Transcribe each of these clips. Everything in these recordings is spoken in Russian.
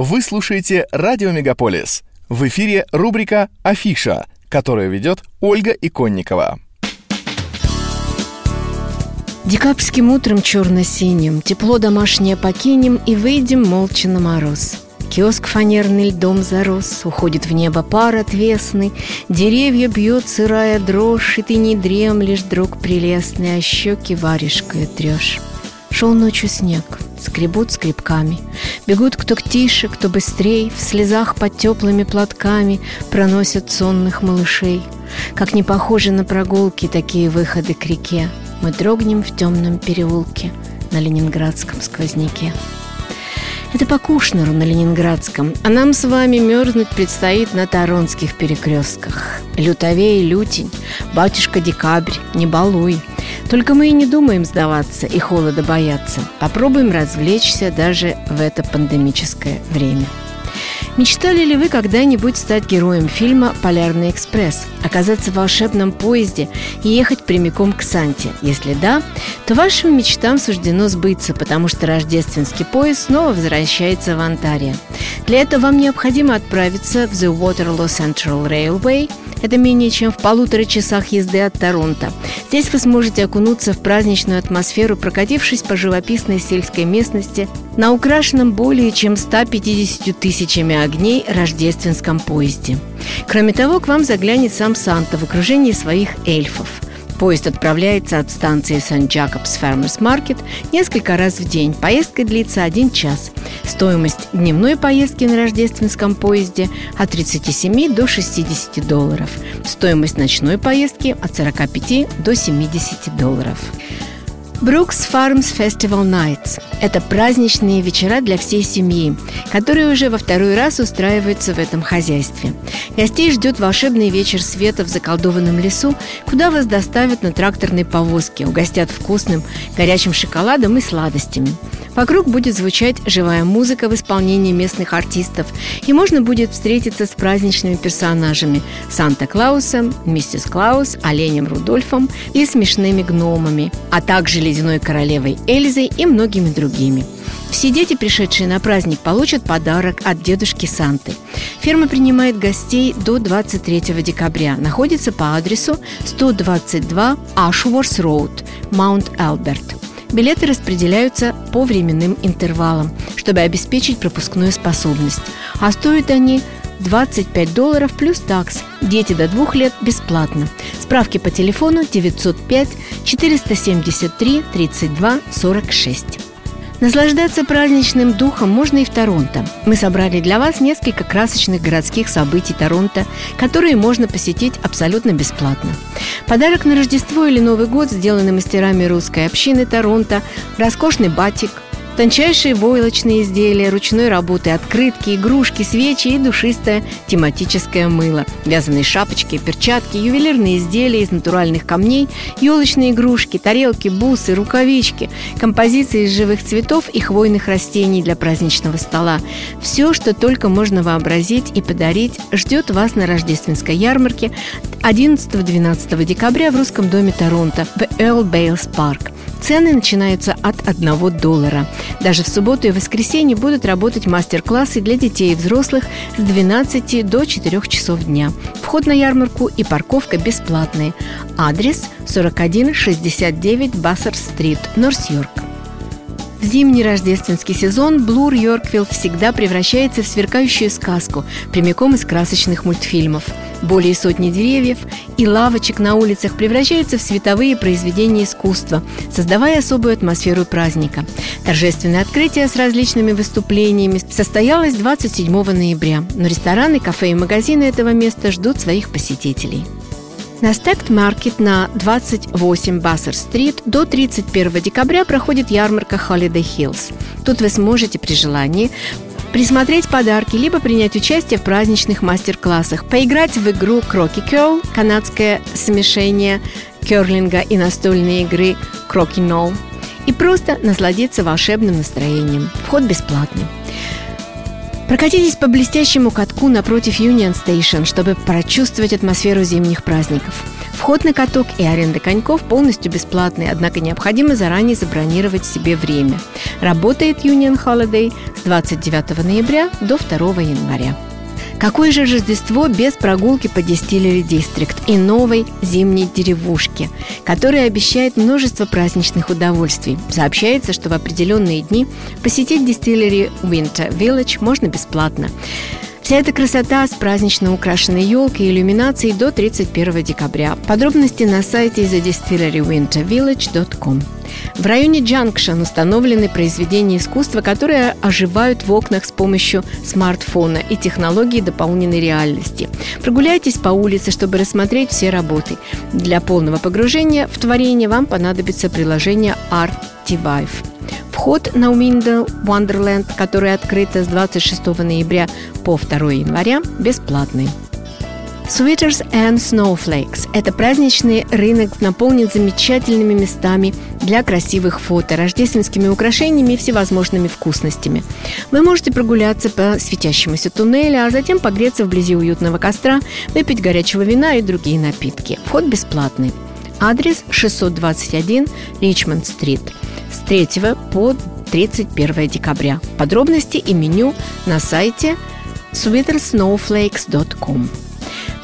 Вы слушаете «Радио Мегаполис». В эфире рубрика «Афиша», которую ведет Ольга Иконникова. Декабрьским утром черно-синим Тепло домашнее покинем И выйдем молча на мороз Киоск фанерный льдом зарос Уходит в небо пар отвесный Деревья бьет сырая дрожь И ты не дремлешь, друг прелестный А щеки варежкой трешь Шел ночью снег, скребут скребками Бегут кто тише, кто быстрей В слезах под теплыми платками Проносят сонных малышей Как не похожи на прогулки Такие выходы к реке Мы дрогнем в темном переулке На ленинградском сквозняке это по Кушнеру на Ленинградском, а нам с вами мерзнуть предстоит на Таронских перекрестках. Лютовей лютень, батюшка декабрь, не балуй. Только мы и не думаем сдаваться и холода бояться. Попробуем развлечься даже в это пандемическое время. Мечтали ли вы когда-нибудь стать героем фильма «Полярный экспресс», оказаться в волшебном поезде и ехать прямиком к Санте? Если да, то вашим мечтам суждено сбыться, потому что рождественский поезд снова возвращается в Онтарио. Для этого вам необходимо отправиться в The Waterloo Central Railway – это менее чем в полутора часах езды от Торонто. Здесь вы сможете окунуться в праздничную атмосферу, прокатившись по живописной сельской местности на украшенном более чем 150 тысячами огней рождественском поезде. Кроме того, к вам заглянет сам Санта в окружении своих эльфов – Поезд отправляется от станции Сан-Джакобс Фермерс Маркет несколько раз в день. Поездка длится один час. Стоимость дневной поездки на рождественском поезде от 37 до 60 долларов. Стоимость ночной поездки от 45 до 70 долларов. Брукс Farms Festival Nights – это праздничные вечера для всей семьи, которые уже во второй раз устраиваются в этом хозяйстве. Гостей ждет волшебный вечер света в заколдованном лесу, куда вас доставят на тракторной повозке, угостят вкусным горячим шоколадом и сладостями. Вокруг будет звучать живая музыка в исполнении местных артистов, и можно будет встретиться с праздничными персонажами – Санта-Клаусом, миссис Клаус, оленем Рудольфом и смешными гномами, а также ледяной королевой Эльзой и многими другими. Все дети, пришедшие на праздник, получат подарок от дедушки Санты. Ферма принимает гостей до 23 декабря. Находится по адресу 122 Ashworth Road, Маунт Элберт. Билеты распределяются по временным интервалам, чтобы обеспечить пропускную способность. А стоят они 25 долларов плюс такс. Дети до двух лет бесплатно. Справки по телефону 905 473 32 46. Наслаждаться праздничным духом можно и в Торонто. Мы собрали для вас несколько красочных городских событий Торонто, которые можно посетить абсолютно бесплатно. Подарок на Рождество или Новый год, сделанный мастерами русской общины Торонто, роскошный батик – Тончайшие войлочные изделия, ручной работы, открытки, игрушки, свечи и душистое тематическое мыло. Вязаные шапочки, перчатки, ювелирные изделия из натуральных камней, елочные игрушки, тарелки, бусы, рукавички, композиции из живых цветов и хвойных растений для праздничного стола. Все, что только можно вообразить и подарить, ждет вас на рождественской ярмарке 11-12 декабря в Русском доме Торонто в Earl Bales Park. Цены начинаются от 1 доллара. Даже в субботу и воскресенье будут работать мастер-классы для детей и взрослых с 12 до 4 часов дня. Вход на ярмарку и парковка бесплатные. Адрес 4169 Бассер-стрит, Норс-Йорк. В зимний рождественский сезон Блур Йорквилл всегда превращается в сверкающую сказку, прямиком из красочных мультфильмов. Более сотни деревьев и лавочек на улицах превращаются в световые произведения искусства, создавая особую атмосферу праздника. Торжественное открытие с различными выступлениями состоялось 27 ноября, но рестораны, кафе и магазины этого места ждут своих посетителей. На Стект Маркет на 28 Бассер-стрит до 31 декабря проходит ярмарка Holiday Hills. Тут вы сможете при желании присмотреть подарки, либо принять участие в праздничных мастер-классах, поиграть в игру Кроки Curl, канадское смешение керлинга и настольной игры Кроки Ноу, и просто насладиться волшебным настроением. Вход бесплатный. Прокатитесь по блестящему катку напротив Union Station, чтобы прочувствовать атмосферу зимних праздников – Вход на каток и аренда коньков полностью бесплатный, однако необходимо заранее забронировать себе время. Работает Union Holiday с 29 ноября до 2 января. Какое же Рождество без прогулки по Distillery District и новой зимней деревушке, которая обещает множество праздничных удовольствий. Сообщается, что в определенные дни посетить Distillery Winter Village можно бесплатно. Вся эта красота с празднично украшенной елкой и иллюминацией до 31 декабря. Подробности на сайте thedistillery.wintervillage.com. В районе Джанкшн установлены произведения искусства, которые оживают в окнах с помощью смартфона и технологии дополненной реальности. Прогуляйтесь по улице, чтобы рассмотреть все работы. Для полного погружения в творение вам понадобится приложение Artivive. Вход на Window Wonderland, которое открыто с 26 ноября по 2 января, бесплатный. Sweaters and Snowflakes – это праздничный рынок, наполнен замечательными местами для красивых фото, рождественскими украшениями и всевозможными вкусностями. Вы можете прогуляться по светящемуся туннелю, а затем погреться вблизи уютного костра, выпить горячего вина и другие напитки. Вход бесплатный. Адрес 621 Ричмонд-стрит – с 3 по 31 декабря. Подробности и меню на сайте sweatersnowflakes.com.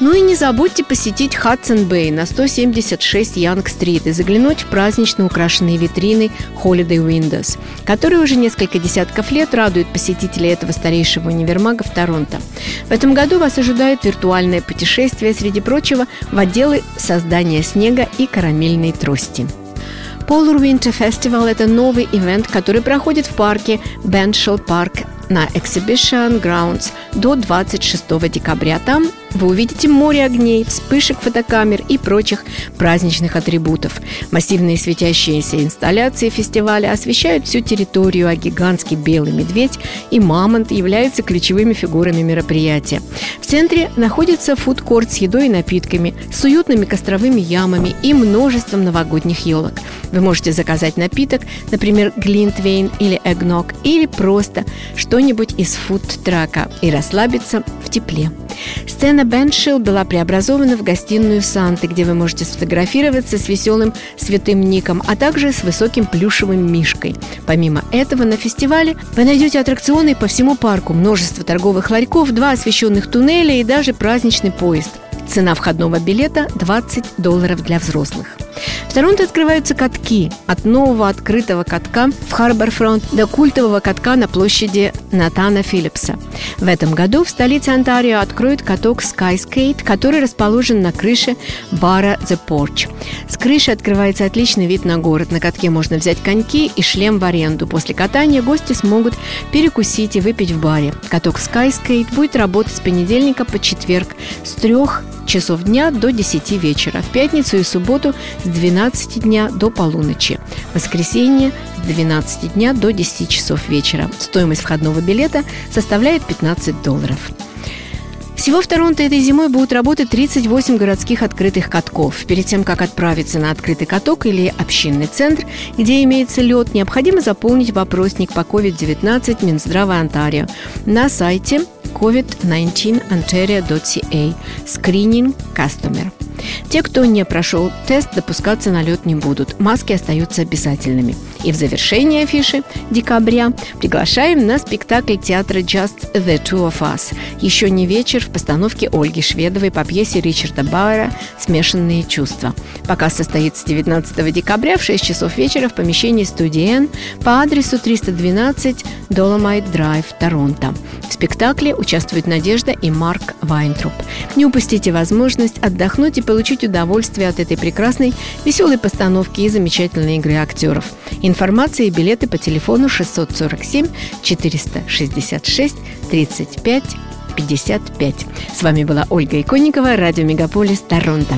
Ну и не забудьте посетить Хадсон Бэй на 176 Янг-стрит и заглянуть в празднично украшенные витрины Holiday Windows, которые уже несколько десятков лет радуют посетителей этого старейшего универмага в Торонто. В этом году вас ожидает виртуальное путешествие, среди прочего, в отделы создания снега и карамельной трости. Polar Winter Festival – это новый ивент, который проходит в парке Беншел Парк на Exhibition Grounds до 26 декабря. Там вы увидите море огней, вспышек фотокамер и прочих праздничных атрибутов. Массивные светящиеся инсталляции фестиваля освещают всю территорию, а гигантский белый медведь и мамонт являются ключевыми фигурами мероприятия. В центре находится фудкорт с едой и напитками, с уютными костровыми ямами и множеством новогодних елок. Вы можете заказать напиток, например, глинтвейн или эгног, или просто что-нибудь из фуд-трака и расслабиться в тепле. Сцена Беншилл была преобразована в гостиную Санты, где вы можете сфотографироваться с веселым святым Ником, а также с высоким плюшевым мишкой. Помимо этого, на фестивале вы найдете аттракционы по всему парку, множество торговых ларьков, два освещенных туннеля и даже праздничный поезд. Цена входного билета 20 долларов для взрослых. В Торонто открываются катки. От нового открытого катка в Харборфронт до культового катка на площади Натана Филлипса. В этом году в столице Онтарио откроют каток Skyscape, который расположен на крыше бара The Porch. С крыши открывается отличный вид на город. На катке можно взять коньки и шлем в аренду. После катания гости смогут перекусить и выпить в баре. Каток Skyscape будет работать с понедельника по четверг с 3 часов дня до 10 вечера, в пятницу и субботу с 12 дня до полуночи, воскресенье с 12 дня до 10 часов вечера. Стоимость входного билета составляет 15 долларов. Всего в Торонто этой зимой будут работать 38 городских открытых катков. Перед тем, как отправиться на открытый каток или общинный центр, где имеется лед, необходимо заполнить вопросник по COVID-19 Минздрава Онтарио на сайте covid19ontario.ca Screening Customer. Те, кто не прошел тест, допускаться на лед не будут. Маски остаются обязательными. И в завершение афиши декабря приглашаем на спектакль театра Just the Two of Us. Еще не вечер в постановке Ольги Шведовой по пьесе Ричарда Бауэра «Смешанные чувства». Показ состоится 19 декабря в 6 часов вечера в помещении студии N по адресу 312 Dolomite Drive, Торонто. В спектакле участвуют Надежда и Марк Вайнтруп. Не упустите возможность отдохнуть и получить удовольствие от этой прекрасной, веселой постановки и замечательной игры актеров. Информация и билеты по телефону 647 466 35 55. С вами была Ольга Иконникова, радио Мегаполис, Торонто.